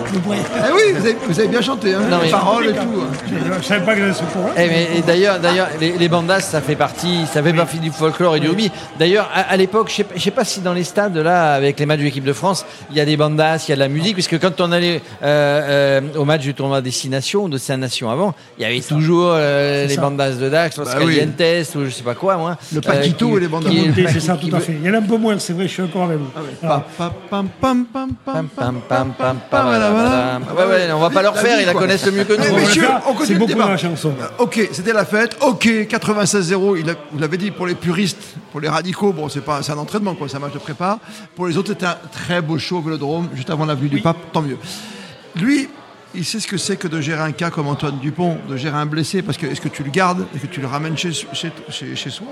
Ah oui, vous avez, vous avez bien chanté, hein, Non, les mais- paroles et tout. hein. Je, savais pas que j'avais ce courant. eh, mais et d'ailleurs, d'ailleurs, les, les bandas, ça fait partie, ça fait partie du folklore et du rugby. D'ailleurs, à, à l'époque, je sais, pas- je sais pas si dans les stades là, avec les matchs de l'équipe de France, il y a des bandas, il y a de la musique, puisque quand on allait euh, euh, au match du tournoi Destination, de Saint Nation avant, il y avait toujours euh, les ça. bandas de Dax, Los Bah oui. Calientes, ou je sais pas quoi, moi. Le Paquito qui- et les bandas. qui- Monté, c'est ça, qui- tout à qui- fait. Il y en a un peu moins, c'est vrai, je suis d'accord avec vous. Pa, pa, pam, pam, pam, Pam, pam, pam, pam, pam, Ouais, ouais, on va pas leur faire, ils la connaissent mieux que nous. messieurs, faire. on C'est continue le débat. chanson. Ok, c'était la fête. Ok, 96-0. il a- Vous l'avez dit pour les puristes, pour les radicaux. Bon, c'est pas, c'est un entraînement, quoi. C'est un match de prépa. Pour les autres, c'était un très beau show au Vélodrome, juste avant l'avenue du Pape. Tant mieux. Lui, il sait ce que c'est que de gérer un cas comme Antoine Dupont, de gérer un blessé, parce que est-ce que tu le gardes, est-ce que tu le ramènes chez, soi,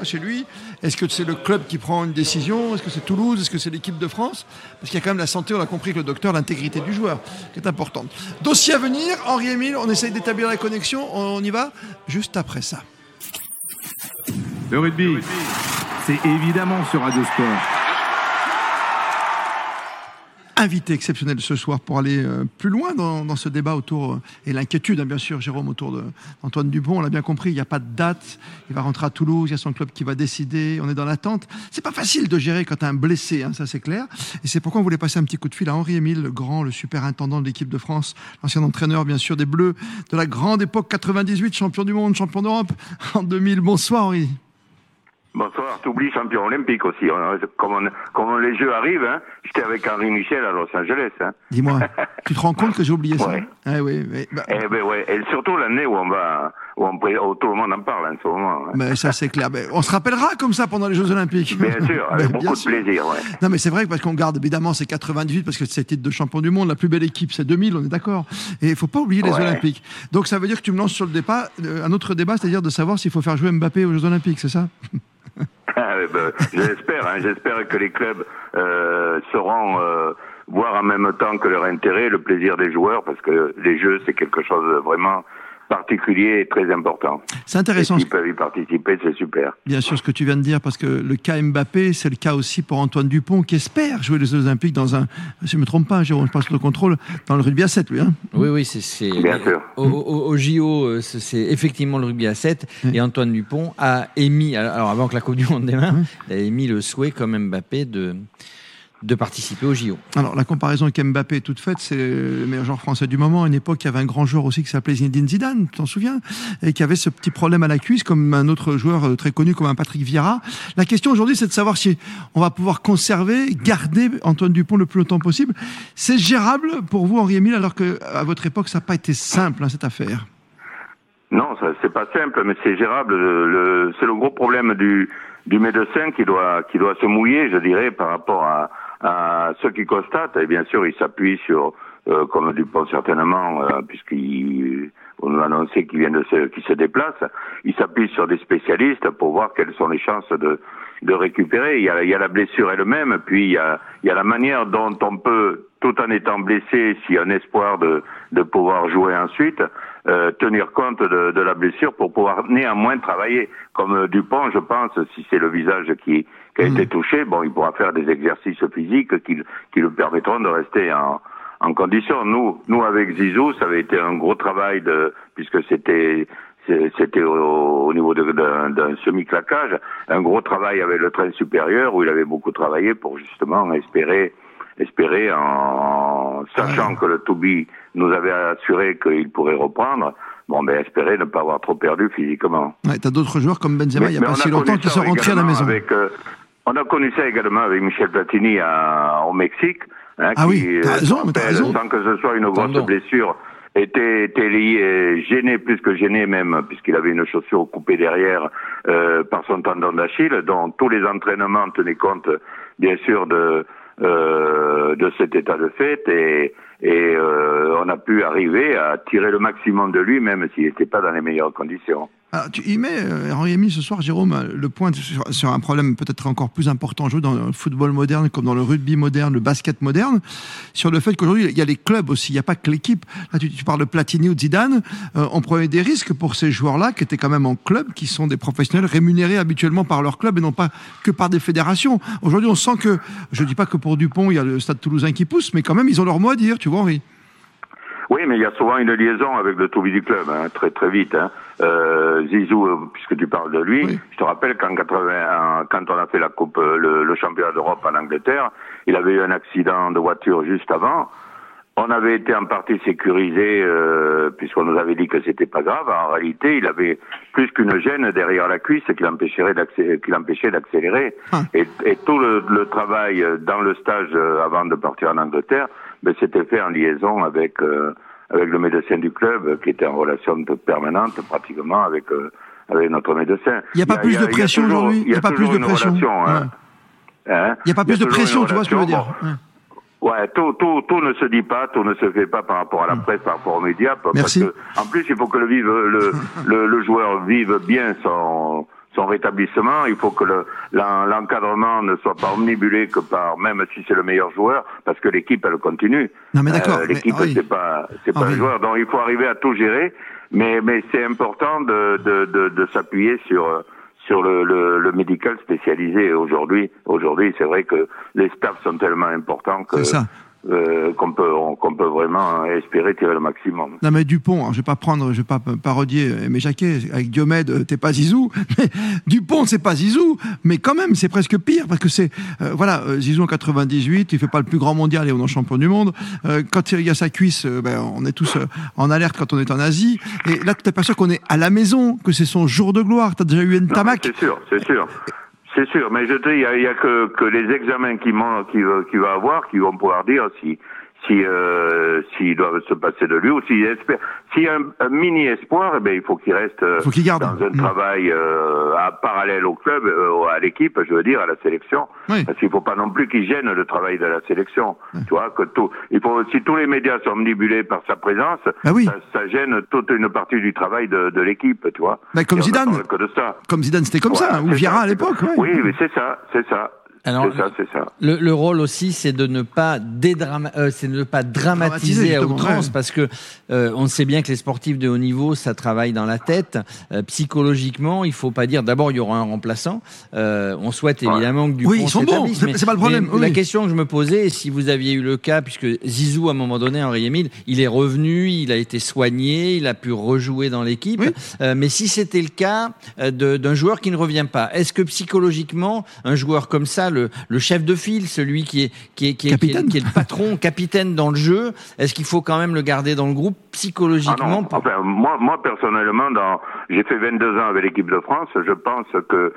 chez lui? Est-ce que c'est le club qui prend une décision? Est-ce que c'est Toulouse? Est-ce que c'est l'équipe de France? Parce qu'il y a quand même la santé, on a compris que le docteur, l'intégrité du joueur, qui est importante. Dossier à venir, Henri-Émile, on essaye d'établir la connexion, on y va juste après ça. Le rugby, c'est évidemment sur Radio Sport. Invité exceptionnel ce soir pour aller euh, plus loin dans, ce débat autour, euh, et l'inquiétude, hein, bien sûr, Jérôme, autour d'Antoine Dupont. On l'a bien compris, il n'y a pas de date. Il va rentrer à Toulouse, il y a son club qui va décider. On est dans l'attente. C'est pas facile de gérer quand tu as un blessé, hein, ça c'est clair. Et c'est pourquoi on voulait passer un petit coup de fil à Henri-Émile, le grand, le superintendant de l'équipe de France, l'ancien entraîneur, bien sûr, des Bleus, de la grande époque 98, champion du monde, champion d'Europe en 2000. Bonsoir, Henri. Bonsoir, t'oublies champion olympique aussi. On- Comme, on- comme les Jeux arrivent, hein, j'étais avec Henri Michel à Los Angeles. Hein. Dis-moi, tu te rends compte que j'ai oublié ça Ouais. Ah oui, mais, bah, Eh ben ouais, et surtout l'année où on va, où, on, où tout le monde en parle en ce moment. hein. mais ça c'est clair. Mais on se rappellera comme ça pendant les Jeux Olympiques. Bien sûr, avec bien beaucoup de plaisir. Ouais. Non, mais c'est vrai parce qu'on garde évidemment c'est 98 parce que c'est titre de champion du monde. La plus belle équipe c'est 2000, on est d'accord. Et il faut pas oublier les. Olympiques. Donc ça veut dire que tu me lances sur le débat euh, un autre débat, c'est-à-dire de savoir s'il faut faire jouer Mbappé aux Jeux Olympiques, c'est ça? Ah, eh ben, j'espère, hein, j'espère que les clubs euh, sauront euh, voir en même temps que leur intérêt le plaisir des joueurs, parce que les Jeux c'est quelque chose de vraiment particulier et très important. C'est intéressant, s'ils peuvent y participer, c'est super. bien sûr, ce que tu viens de dire, parce que le cas Mbappé, c'est le cas aussi pour Antoine Dupont qui espère jouer les Jeux Olympiques dans un, si je me trompe pas, Jérôme, je passe le contrôle, dans le rugby à 7, lui. Hein Oui, oui, c'est. c'est- Bien sûr. Au, au- au JO, euh, c'est effectivement le rugby à 7. Mm. Et Antoine Dupont a émis, alors avant que la Coupe du Monde démarre, il a émis le souhait, comme Mbappé, de, de participer au JO. Alors, la comparaison avec Mbappé est toute faite, c'est le meilleur joueur français du moment. À une époque, il y avait un grand joueur aussi qui s'appelait Zinedine Zidane, tu t'en souviens? Et qui avait ce petit problème à la cuisse, comme un autre joueur euh, très connu, comme un Patrick Vieira. La question aujourd'hui, c'est de savoir si on va pouvoir conserver, garder Antoine Dupont le plus longtemps possible. C'est gérable pour vous, Henri-Émile, alors que à votre époque, ça n'a pas été simple, hein, cette affaire? Non, c'est pas simple, mais c'est gérable. Le, le- c'est le gros problème du, du médecin qui doit qui doit se mouiller, je dirais, par rapport à, à ceux qui constatent. Et bien sûr, il s'appuie sur, euh, comme Dupont certainement, euh, puisqu'il on nous annoncé qu'il vient de se, qu'il se déplace, il s'appuie sur des spécialistes pour voir quelles sont les chances de de récupérer. Il y a, il y a la blessure elle-même, puis il y a, il y a la manière dont on peut, tout en étant blessé, s'il y a un espoir de, de pouvoir jouer ensuite, euh, tenir compte de, de la blessure pour pouvoir néanmoins travailler. Comme euh, Dupont, je pense, si c'est le visage qui, qui a été touché, bon, il pourra faire des exercices physiques qui, qui lui permettront de rester en, en condition. Nous, nous avec Zizou, ça avait été un gros travail de, puisque c'était c'était au, au niveau d'un semi-claquage, un gros travail avec le train supérieur où il avait beaucoup travaillé pour justement espérer, espérer en sachant que le Toubi nous avait assuré qu'il pourrait reprendre, bon ben espérer ne pas avoir trop perdu physiquement. ouais, T'as d'autres joueurs comme Benzema, il n'y a pas si a longtemps, qui sont rentrés à la maison. avec, euh, on a connu ça également avec Michel Platini à- au Mexique. hein, Ah qui, oui, t'as euh, raison, mais t'as rappelle, raison. Sans que ce soit une grosse Pardon. blessure, était, était lié, gêné plus que gêné même, puisqu'il avait une chaussure coupée derrière euh, par son tendon d'Achille, dont tous les entraînements tenaient compte, bien sûr, de euh, de cet état de fait et, et euh, on a pu arriver à tirer le maximum de lui, même s'il n'était pas dans les meilleures conditions. Alors, tu y mets, euh, Henri Amy, ce soir, Jérôme, le point sur, un problème peut-être encore plus important joué dans le football moderne, comme dans le rugby moderne, le basket moderne, sur le fait qu'aujourd'hui, il y a les clubs aussi, il n'y a pas que l'équipe. Là, tu, parles de Platini ou de Zidane, euh, on prenait des risques pour ces joueurs-là, qui étaient quand même en club, qui sont des professionnels rémunérés habituellement par leur club et non pas que par des fédérations. Aujourd'hui, on sent que, je ne dis pas que pour Dupont, il y a le stade toulousain qui pousse, mais quand même, ils ont leur mot à dire, tu vois, Henri. Oui, mais il y a souvent une liaison avec le Toubi du club, hein, très très vite. Hein. Euh, Zizou, euh, puisque tu parles de lui, oui. je te rappelle qu'en 80, quand on a fait la coupe, euh, le, le championnat d'Europe en Angleterre, il avait eu un accident de voiture juste avant. On avait été en partie sécurisé euh, puisqu'on nous avait dit que c'était pas grave. En réalité, il avait plus qu'une gêne derrière la cuisse qui l'empêchait d'accélérer. Ah. Et, et, tout le, le, travail dans le stage avant de partir en Angleterre, ben, c'était fait en liaison avec euh, avec le médecin du club qui était en relation permanente pratiquement avec euh, avec notre médecin. Il n'y a pas plus de pression aujourd'hui. Il n'y a, pas plus de pression. Hein. Hein il n'y a pas plus de pression, tu vois ce que je veux dire. Ouais, tout, tout, tout ne se dit pas, tout ne se fait pas par rapport à la presse, par rapport aux médias. Merci. Parce que, en plus, il faut que le, vive, le, le, le joueur vive bien son, son rétablissement. Il faut que l'encadrement le, ne soit pas omnibulé que par, même si c'est le meilleur joueur, parce que l'équipe, elle continue. Non, mais d'accord. Euh, l'équipe, oui. c'est pas, c'est pas oui. le joueur. Donc, il faut arriver à tout gérer. Mais, mais c'est important de, de, de, de s'appuyer sur, sur le, le, le, médical spécialisé aujourd'hui. Aujourd'hui, c'est vrai que les staffs sont tellement importants que euh, qu'on peut qu'on peut vraiment espérer tirer le maximum. Non mais Dupont, hein, je vais pas prendre, je vais pas parodier mes Jacquet avec Diomède, t'es pas Zizou, mais Dupont c'est pas Zizou, mais quand même c'est presque pire parce que c'est euh, voilà Zizou en 98, il fait pas le plus grand mondial et on est champion du monde. Euh, quand il y a sa cuisse, ben, on est tous en alerte quand on est en Asie. Et là tu t'aperçois qu'on est à la maison, que c'est son jour de gloire. T'as déjà eu une tamac. C'est sûr, c'est sûr. C'est sûr, mais je te dis, il y a, a, que, que les examens qu'il qui, qui va avoir qui vont pouvoir dire si si euh, s'ils doivent se passer de lui ou s'il espère s'il y a un, un, mini espoir, eh bien, il faut qu'il reste faut qu dans un mmh. travail euh, à parallèle au club, euh, à l'équipe, je veux dire, à la sélection. Oui. Parce qu'il faut pas non plus qu'il gêne le travail de la sélection. Oui. Tu vois que tout, il faut si tous les médias sont omnibulés par sa présence, oui. ça, ça, gêne toute une partie du travail de, de l'équipe, tu vois. Bah, comme Zidane. Comme Zidane, c'était comme ouais, ça, ou Vieira à l'époque. Oui, mais c'est ça, c'est ça. Alors, c'est ça, c'est ça. Le, le, rôle aussi, c'est de ne pas dédrama, euh, c'est de ne pas dramatiser à outrance, ouais. parce que euh, on sait bien que les sportifs de haut niveau, ça travaille dans la tête. Euh, psychologiquement, il faut pas dire. D'abord, il y aura un remplaçant. Euh, on souhaite évidemment que Dupont oui, ils sont bons. C'est pas le problème. Oui. La question que je me posais, si vous aviez eu le cas, puisque Zizou, à un moment donné, Henri Emile, il est revenu, il a été soigné, il a pu rejouer dans l'équipe. Oui. Euh, mais si c'était le cas d'un joueur qui ne revient pas, est-ce que psychologiquement, un joueur comme ça le, le, chef de file, celui qui est, qui est, qui est, qui est, qui est le patron, capitaine dans le jeu, est-ce qu'il faut quand même le garder dans le groupe psychologiquement ah. Enfin, moi, moi, personnellement, dans... j'ai fait 22 ans avec l'équipe de France, je pense que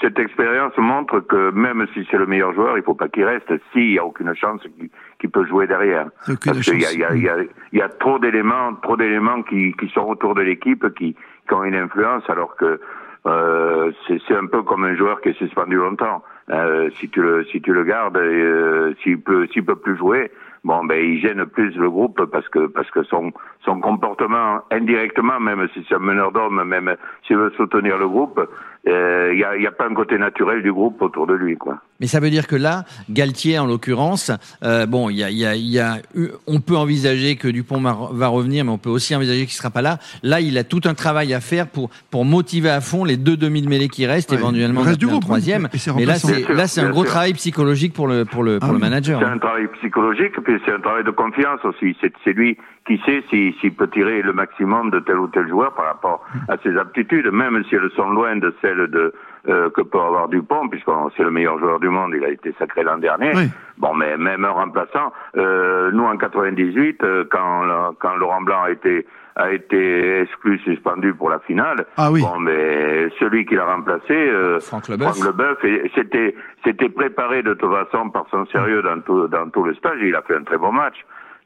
cette expérience montre que même si c'est le meilleur joueur, il ne faut pas qu'il reste s'il n'y a aucune chance qu'il qu peut jouer derrière. Parce qu'il y a, y, a, y, a, y a trop d'éléments, trop d'éléments qui, qui sont autour de l'équipe qui, qui ont une influence, alors que euh, c'est un peu comme un joueur qui est suspendu longtemps. Euh, si tu le si tu le gardes, euh, s'il peut s'il peut plus jouer, bon ben il gêne plus le groupe parce que parce que son son comportement indirectement, même si c'est un meneur d'homme, même s'il veut soutenir le groupe, il euh, n'y a, y a, pas un côté naturel du groupe autour de lui, quoi. Mais ça veut dire que là, Galtier, en l'occurrence, euh, bon, il y a, y, a, y a, on peut envisager que Dupont va revenir, mais on peut aussi envisager qu'il sera pas là. Là, il a tout un travail à faire pour pour motiver à fond les deux demi de mêlée qui restent, ouais, éventuellement reste du groupe, troisième. Mais là, c'est là, c'est un gros sûr. travail psychologique pour le pour le pour ah, le manager. C'est un travail psychologique, puis c'est un travail de confiance aussi. C'est lui qui sait s'il si, peut tirer le maximum de tel ou tel joueur par rapport à ses aptitudes, même si elles sont loin de celles de euh, que peut avoir Dupont, puisque c'est le meilleur joueur du monde, il a été sacré l'an dernier. Oui. Bon, mais même un remplaçant, euh, nous en 98, euh, quand, quand Laurent Blanc a été a été exclu, suspendu pour la finale. Ah oui. Bon, mais celui qui l'a remplacé, euh, Franck Leboeuf, c'était c'était préparé de toute façon par son sérieux dans tout dans tout le stage. Il a fait un très bon match.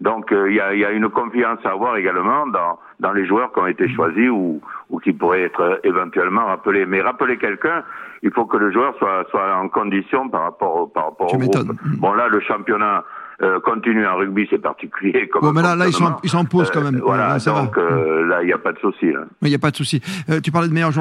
Donc euh, il y, a, y, a, une confiance à avoir également dans, dans les joueurs qui ont été choisis ou, ou qui pourraient être euh, éventuellement rappelés. Mais rappeler quelqu'un, il faut que le joueur soit, soit en condition par rapport au, par rapport tu au groupe. Bon là, le championnat, Euh, continuer en rugby, c'est particulier. Comme Bon, mais là, là, ils sont, fonctionnement. ils sont en pause quand Euh, même. voilà, Là, ça va. donc euh, là, il n'y a pas de souci. il n'y a pas de souci. Euh, tu parlais de meilleur joueur